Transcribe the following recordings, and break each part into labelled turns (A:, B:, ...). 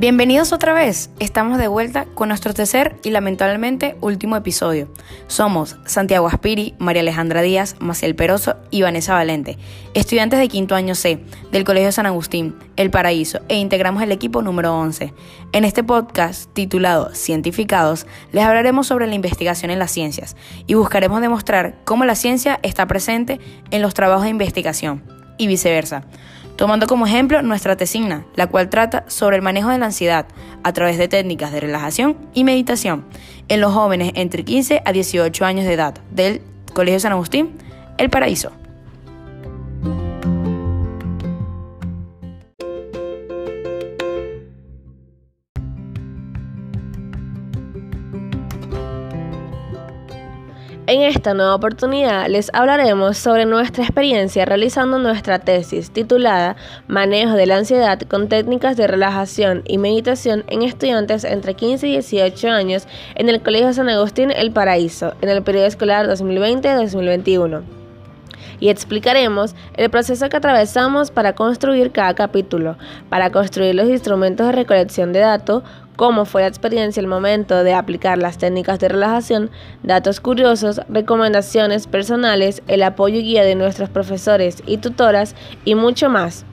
A: Bienvenidos otra vez. Estamos de vuelta con nuestro tercer y lamentablemente último episodio. Somos Santiago Aspiri, María Alejandra Díaz, Maciel Peroso y Vanessa Valente, estudiantes de quinto año C del Colegio San Agustín, El Paraíso, e integramos el equipo número 11. En este podcast titulado Cientificados, les hablaremos sobre la investigación en las ciencias y buscaremos demostrar cómo la ciencia está presente en los trabajos de investigación y viceversa tomando como ejemplo nuestra tesina, la cual trata sobre el manejo de la ansiedad a través de técnicas de relajación y meditación en los jóvenes entre 15 a 18 años de edad del Colegio San Agustín, El Paraíso.
B: En esta nueva oportunidad les hablaremos sobre nuestra experiencia realizando nuestra tesis titulada Manejo de la ansiedad con técnicas de relajación y meditación en estudiantes entre 15 y 18 años en el Colegio San Agustín El Paraíso en el periodo escolar 2020-2021 y explicaremos el proceso que atravesamos para construir cada capítulo, para construir los instrumentos de recolección de datos, cómo fue la experiencia el momento de aplicar las técnicas de relajación, datos curiosos, recomendaciones personales, el apoyo y guía de nuestros profesores y tutoras y mucho más.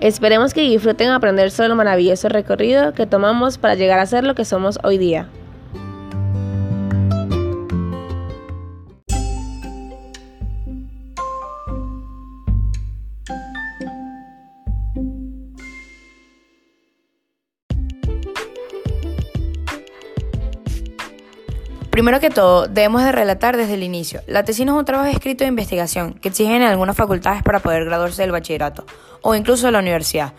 B: Esperemos que disfruten aprender sobre el maravilloso recorrido que tomamos para llegar a ser lo que somos hoy día.
A: Primero que todo, debemos de relatar desde el inicio. La tesis es un trabajo escrito de investigación que exigen en algunas facultades para poder graduarse del bachillerato o incluso de la universidad.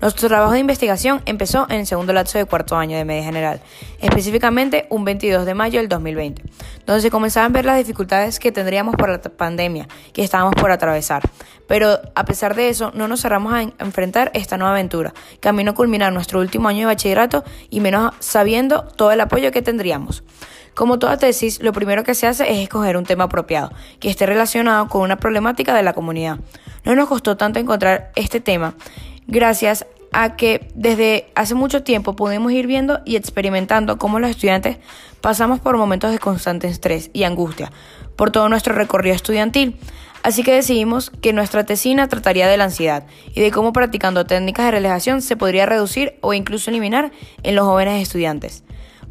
A: Nuestro trabajo de investigación empezó en el segundo lapso de cuarto año de media general, específicamente un 22 de mayo del 2020, donde se comenzaban a ver las dificultades que tendríamos por la pandemia que estábamos por atravesar. Pero a pesar de eso, no nos cerramos a enfrentar esta nueva aventura, camino a culminar nuestro último año de bachillerato y menos sabiendo todo el apoyo que tendríamos. Como toda tesis, lo primero que se hace es escoger un tema apropiado, que esté relacionado con una problemática de la comunidad. No nos costó tanto encontrar este tema, gracias a que desde hace mucho tiempo pudimos ir viendo y experimentando cómo los estudiantes pasamos por momentos de constante estrés y angustia por todo nuestro recorrido estudiantil. Así que decidimos que nuestra tesina trataría de la ansiedad y de cómo practicando técnicas de relajación se podría reducir o incluso eliminar en los jóvenes estudiantes.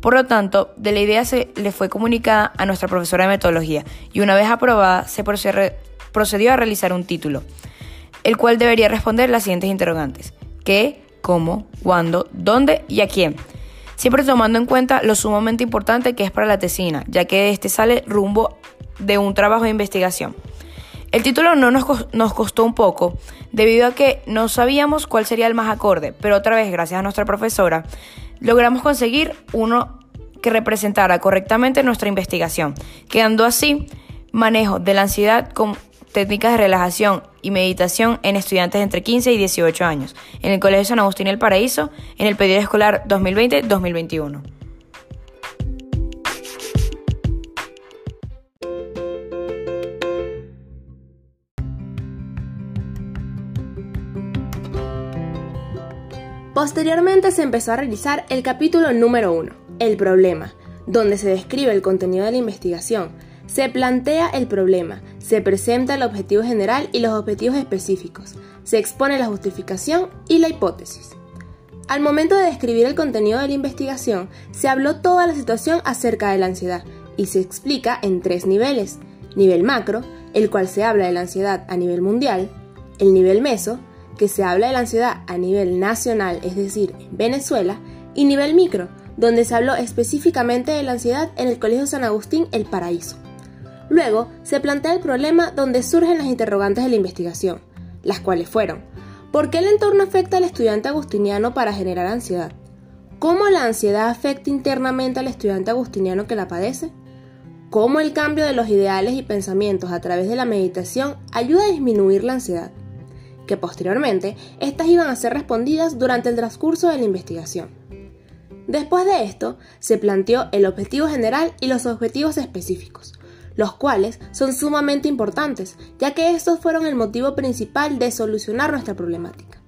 A: Por lo tanto, de la idea se le fue comunicada a nuestra profesora de metodología y una vez aprobada se procedió a realizar un título, el cual debería responder las siguientes interrogantes. ¿Qué? ¿Cómo? ¿Cuándo? ¿Dónde? ¿Y a quién? Siempre tomando en cuenta lo sumamente importante que es para la tesina, ya que este sale rumbo de un trabajo de investigación. El título no nos, nos costó un poco, debido a que no sabíamos cuál sería el más acorde, pero otra vez, gracias a nuestra profesora, logramos conseguir uno que representara correctamente nuestra investigación, quedando así manejo de la ansiedad con técnicas de relajación y meditación en estudiantes entre 15 y 18 años, en el Colegio San Agustín El Paraíso, en el periodo escolar 2020-2021.
B: Posteriormente se empezó a realizar el capítulo número 1, el problema, donde se describe el contenido de la investigación, se plantea el problema, se presenta el objetivo general y los objetivos específicos, se expone la justificación y la hipótesis. Al momento de describir el contenido de la investigación, se habló toda la situación acerca de la ansiedad y se explica en tres niveles. Nivel macro, el cual se habla de la ansiedad a nivel mundial, el nivel meso, que se habla de la ansiedad a nivel nacional, es decir, en Venezuela, y nivel micro, donde se habló específicamente de la ansiedad en el Colegio San Agustín El Paraíso. Luego se plantea el problema donde surgen las interrogantes de la investigación, las cuales fueron, ¿por qué el entorno afecta al estudiante agustiniano para generar ansiedad? ¿Cómo la ansiedad afecta internamente al estudiante agustiniano que la padece? ¿Cómo el cambio de los ideales y pensamientos a través de la meditación ayuda a disminuir la ansiedad? que posteriormente estas iban a ser respondidas durante el transcurso de la investigación. Después de esto, se planteó el objetivo general y los objetivos específicos, los cuales son sumamente importantes, ya que estos fueron el motivo principal de solucionar nuestra problemática.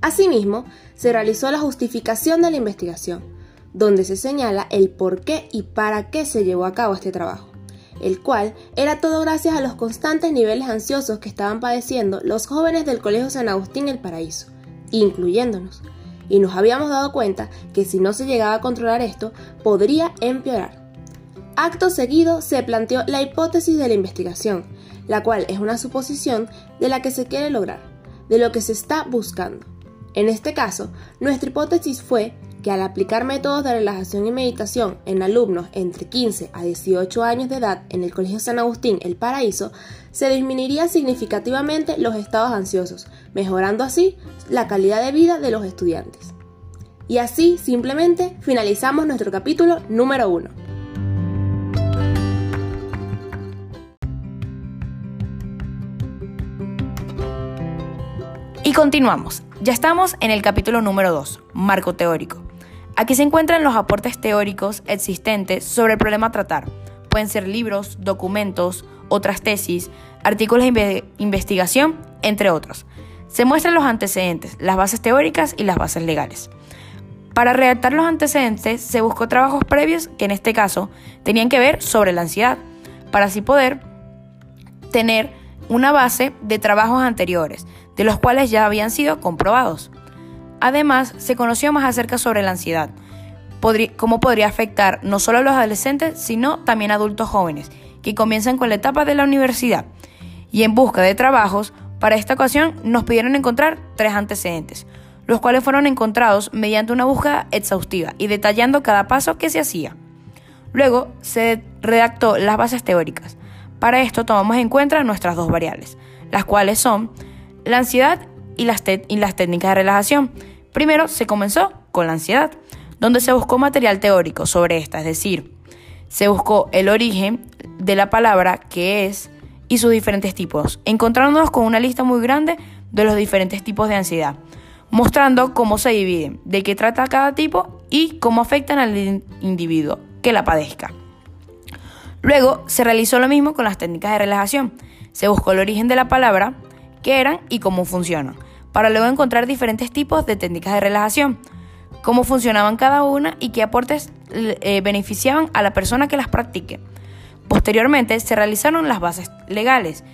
B: Asimismo, se realizó la justificación de la investigación, donde se señala el por qué y para qué se llevó a cabo este trabajo, el cual era todo gracias a los constantes niveles ansiosos que estaban padeciendo los jóvenes del Colegio San Agustín El Paraíso, incluyéndonos, y nos habíamos dado cuenta que si no se llegaba a controlar esto, podría empeorar. Acto seguido se planteó la hipótesis de la investigación, la cual es una suposición de la que se quiere lograr, de lo que se está buscando. En este caso, nuestra hipótesis fue que al aplicar métodos de relajación y meditación en alumnos entre 15 a 18 años de edad en el Colegio San Agustín El Paraíso, se disminuiría significativamente los estados ansiosos, mejorando así la calidad de vida de los estudiantes. Y así simplemente finalizamos nuestro capítulo número 1.
A: Y continuamos. Ya estamos en el capítulo número 2, marco teórico. Aquí se encuentran los aportes teóricos existentes sobre el problema a tratar. Pueden ser libros, documentos, otras tesis, artículos de investigación, entre otros. Se muestran los antecedentes, las bases teóricas y las bases legales. Para redactar los antecedentes se buscó trabajos previos que en este caso tenían que ver sobre la ansiedad, para así poder tener una base de trabajos anteriores, de los cuales ya habían sido comprobados. Además, se conoció más acerca sobre la ansiedad, cómo podría afectar no solo a los adolescentes, sino también a adultos jóvenes, que comienzan con la etapa de la universidad. Y en busca de trabajos, para esta ocasión nos pidieron encontrar tres antecedentes, los cuales fueron encontrados mediante una búsqueda exhaustiva y detallando cada paso que se hacía. Luego se redactó las bases teóricas. Para esto tomamos en cuenta nuestras dos variables, las cuales son la ansiedad y las, técnicas de relajación. Primero se comenzó con la ansiedad, donde se buscó material teórico sobre esta, es decir, se buscó el origen de la palabra que es y sus diferentes tipos, encontrándonos con una lista muy grande de los diferentes tipos de ansiedad, mostrando cómo se dividen, de qué trata cada tipo y cómo afectan al individuo que la padezca. Luego se realizó lo mismo con las técnicas de relajación. Se buscó el origen de la palabra, qué eran y cómo funcionan, para luego encontrar diferentes tipos de técnicas de relajación, cómo funcionaban cada una y qué aportes eh, beneficiaban a la persona que las practique. Posteriormente se realizaron las bases legales,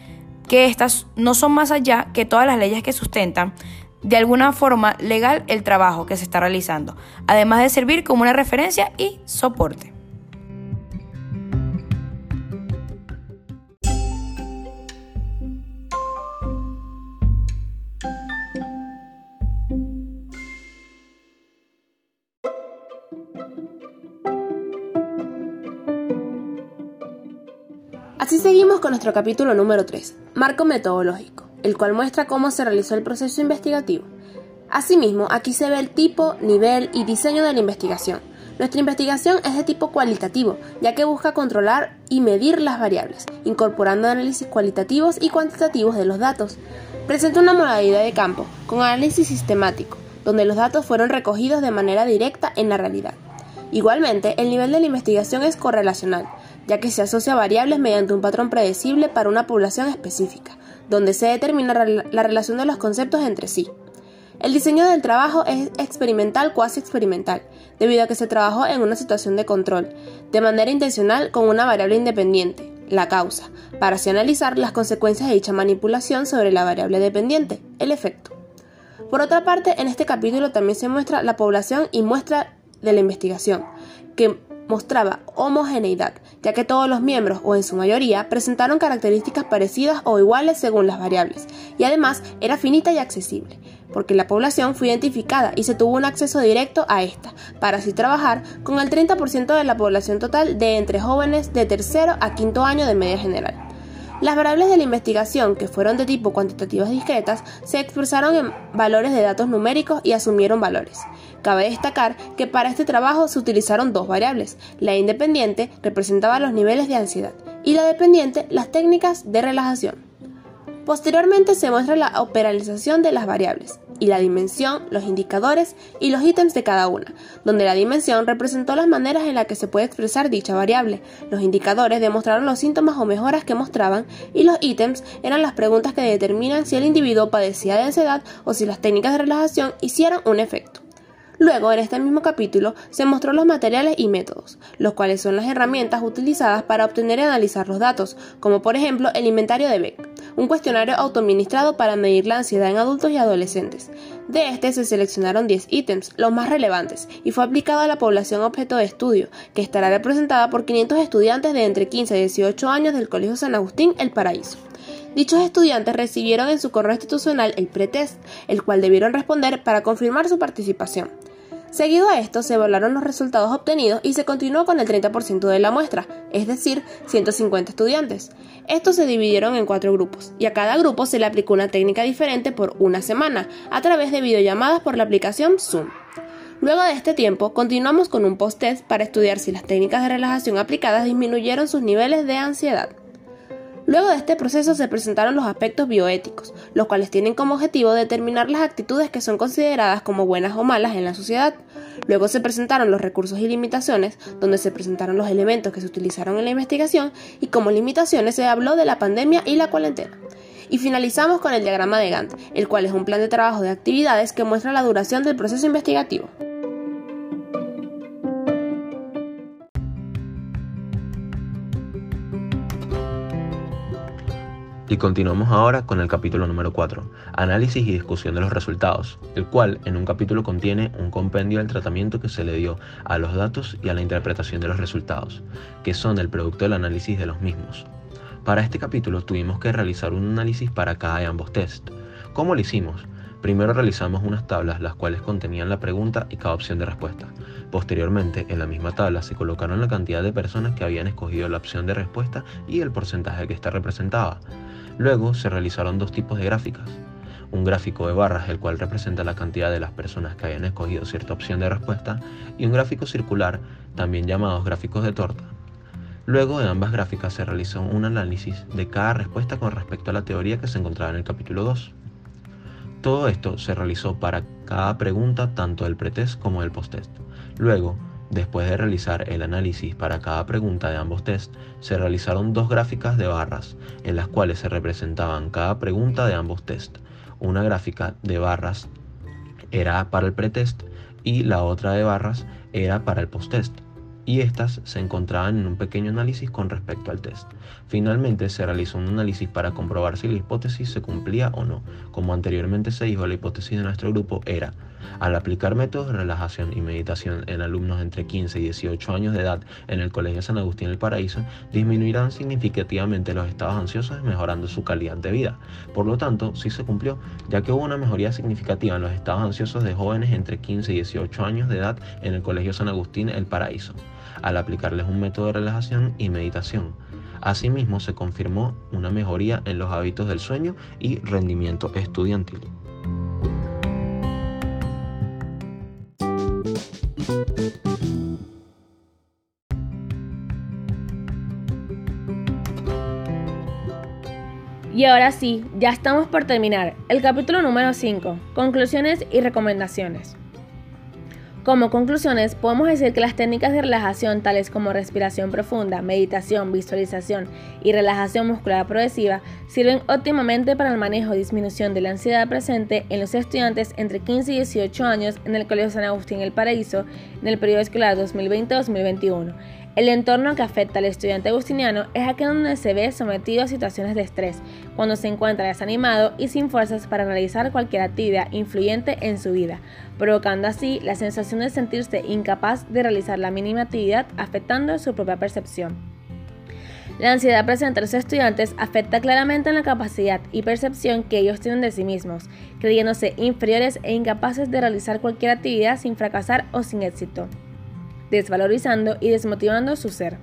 A: que estas no son más allá que todas las leyes que sustentan de alguna forma legal el trabajo que se está realizando, además de servir como una referencia y soporte.
B: Nuestro capítulo número 3, Marco Metodológico, el cual muestra cómo se realizó el proceso investigativo. Asimismo, aquí se ve el tipo, nivel y diseño de la investigación. Nuestra investigación es de tipo cualitativo, ya que busca controlar y medir las variables, incorporando análisis cualitativos y cuantitativos de los datos. Presenta una modalidad de campo, con análisis sistemático, donde los datos fueron recogidos de manera directa en la realidad. Igualmente, el nivel de la investigación es correlacional, ya que se asocia variables mediante un patrón predecible para una población específica, donde se determina la relación de los conceptos entre sí. El diseño del trabajo es experimental cuasi experimental, debido a que se trabajó en una situación de control, de manera intencional con una variable independiente, la causa, para así analizar las consecuencias de dicha manipulación sobre la variable dependiente, el efecto. Por otra parte, en este capítulo también se muestra la población y muestra de la investigación, que mostraba homogeneidad, ya que todos los miembros, o en su mayoría, presentaron características parecidas o iguales según las variables, y además era finita y accesible, porque la población fue identificada y se tuvo un acceso directo a esta, para así trabajar con el 30% de la población total de entre jóvenes de tercero a quinto año de media general. Las variables de la investigación, que fueron de tipo cuantitativas discretas, se expresaron en valores de datos numéricos y asumieron valores. Cabe destacar que para este trabajo se utilizaron dos variables. La independiente representaba los niveles de ansiedad y la dependiente las técnicas de relajación. Posteriormente se muestra la operacionalización de las variables. Y la dimensión, los indicadores y los ítems de cada una, donde la dimensión representó las maneras en las que se puede expresar dicha variable, los indicadores demostraron los síntomas o mejoras que mostraban y los ítems eran las preguntas que determinan si el individuo padecía de ansiedad o si las técnicas de relajación hicieron un efecto. Luego, en este mismo capítulo, se mostró los materiales y métodos, los cuales son las herramientas utilizadas para obtener y analizar los datos, como por ejemplo el inventario de Beck, un cuestionario autoadministrado para medir la ansiedad en adultos y adolescentes. De este se seleccionaron 10 ítems, los más relevantes, y fue aplicado a la población objeto de estudio, que estará representada por 500 estudiantes de entre 15 y 18 años del Colegio San Agustín El Paraíso. Dichos estudiantes recibieron en su correo institucional el pretest, el cual debieron responder para confirmar su participación. Seguido a esto, se evaluaron los resultados obtenidos y se continuó con el 30% de la muestra, es decir, 150 estudiantes. Estos se dividieron en cuatro grupos, y a cada grupo se le aplicó una técnica diferente por una semana, a través de videollamadas por la aplicación Zoom. Luego de este tiempo, continuamos con un post-test para estudiar si las técnicas de relajación aplicadas disminuyeron sus niveles de ansiedad. Luego de este proceso se presentaron los aspectos bioéticos, los cuales tienen como objetivo determinar las actitudes que son consideradas como buenas o malas en la sociedad. Luego se presentaron los recursos y limitaciones, donde se presentaron los elementos que se utilizaron en la investigación y como limitaciones se habló de la pandemia y la cuarentena. Y finalizamos con el diagrama de Gantt, el cual es un plan de trabajo de actividades que muestra la duración del proceso investigativo.
C: Y continuamos ahora con el capítulo número 4, análisis y discusión de los resultados, el cual en un capítulo contiene un compendio del tratamiento que se le dio a los datos y a la interpretación de los resultados, que son el producto del análisis de los mismos. Para este capítulo tuvimos que realizar un análisis para cada de ambos test. ¿Cómo lo hicimos? Primero realizamos unas tablas las cuales contenían la pregunta y cada opción de respuesta. Posteriormente, en la misma tabla se colocaron la cantidad de personas que habían escogido la opción de respuesta y el porcentaje que ésta representaba. Luego se realizaron dos tipos de gráficas. Un gráfico de barras, el cual representa la cantidad de las personas que hayan escogido cierta opción de respuesta, y un gráfico circular, también llamados gráficos de torta. Luego de ambas gráficas se realizó un análisis de cada respuesta con respecto a la teoría que se encontraba en el capítulo 2. Todo esto se realizó para cada pregunta tanto del pretest como del posttest. Luego, Después de realizar el análisis para cada pregunta de ambos tests, se realizaron dos gráficas de barras, en las cuales se representaban cada pregunta de ambos tests. Una gráfica de barras era para el pretest y la otra de barras era para el posttest y estas se encontraban en un pequeño análisis con respecto al test. Finalmente se realizó un análisis para comprobar si la hipótesis se cumplía o no. Como anteriormente se dijo, la hipótesis de nuestro grupo era, al aplicar métodos de relajación y meditación en alumnos entre 15 y 18 años de edad en el Colegio San Agustín del Paraíso, disminuirán significativamente los estados ansiosos mejorando su calidad de vida. Por lo tanto, sí se cumplió, ya que hubo una mejoría significativa en los estados ansiosos de jóvenes entre 15 y 18 años de edad en el Colegio San Agustín El Paraíso al aplicarles un método de relajación y meditación. Asimismo, se confirmó una mejoría en los hábitos del sueño y rendimiento estudiantil.
B: Y ahora sí, ya estamos por terminar. El capítulo número 5. Conclusiones y recomendaciones. Como conclusiones, podemos decir que las técnicas de relajación tales como respiración profunda, meditación, visualización y relajación muscular progresiva sirven óptimamente para el manejo y disminución de la ansiedad presente en los estudiantes entre 15 y 18 años en el Colegio San Agustín El Paraíso en el periodo escolar 2020-2021 el entorno que afecta al estudiante agustiniano es aquel donde se ve sometido a situaciones de estrés, cuando se encuentra desanimado y sin fuerzas para realizar cualquier actividad influyente en su vida, provocando así la sensación de sentirse incapaz de realizar la mínima actividad afectando su propia percepción. La ansiedad presente en los estudiantes afecta claramente en la capacidad y percepción que ellos tienen de sí mismos, creyéndose inferiores e incapaces de realizar cualquier actividad sin fracasar o sin éxito desvalorizando y desmotivando su ser.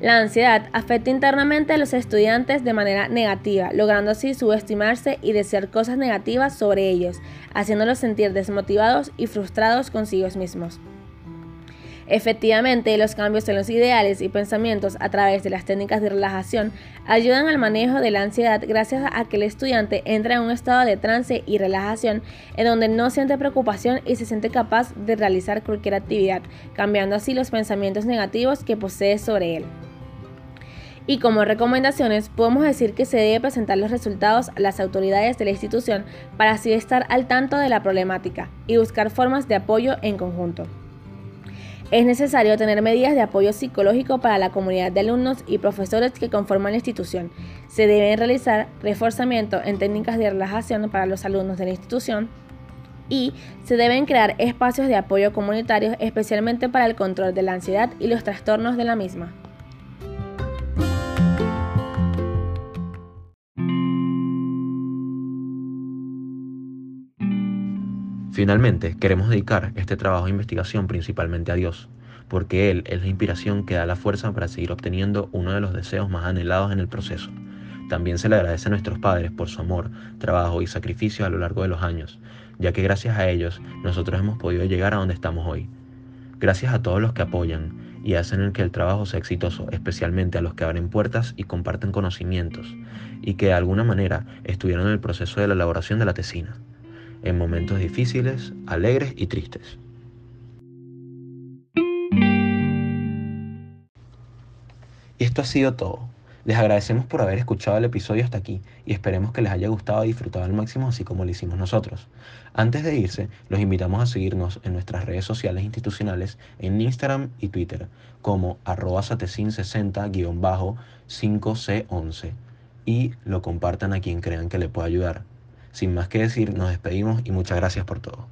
B: La ansiedad afecta internamente a los estudiantes de manera negativa, logrando así subestimarse y desear cosas negativas sobre ellos, haciéndolos sentir desmotivados y frustrados consigo mismos.
D: Efectivamente, los cambios en los ideales y pensamientos a través de las técnicas de relajación ayudan al manejo de la ansiedad gracias a que el estudiante entra en un estado de trance y relajación en donde no siente preocupación y se siente capaz de realizar cualquier actividad, cambiando así los pensamientos negativos que posee sobre él. Y como recomendaciones, podemos decir que se debe presentar los resultados a las autoridades de la institución para así estar al tanto de la problemática y buscar formas de apoyo en conjunto. Es necesario tener medidas de apoyo psicológico para la comunidad de alumnos y profesores que conforman la institución. Se deben realizar reforzamiento en técnicas de relajación para los alumnos de la institución y se deben crear espacios de apoyo comunitarios especialmente para el control de la ansiedad y los trastornos de la misma.
C: Finalmente, queremos dedicar este trabajo de investigación principalmente a Dios, porque Él es la inspiración que da la fuerza para seguir obteniendo uno de los deseos más anhelados en el proceso. También se le agradece a nuestros padres por su amor, trabajo y sacrificio a lo largo de los años, ya que gracias a ellos nosotros hemos podido llegar a donde estamos hoy. Gracias a todos los que apoyan y hacen que el trabajo sea exitoso, especialmente a los que abren puertas y comparten conocimientos, y que de alguna manera estuvieron en el proceso de la elaboración de la tesina en momentos difíciles, alegres y tristes. Y esto ha sido todo. Les agradecemos por haber escuchado el episodio hasta aquí y esperemos que les haya gustado y disfrutado al máximo así como lo hicimos nosotros. Antes de irse, los invitamos a seguirnos en nuestras redes sociales institucionales en Instagram y Twitter como arroba 60-5C11 y lo compartan a quien crean que le pueda ayudar. Sin más que decir, nos despedimos y muchas gracias por todo.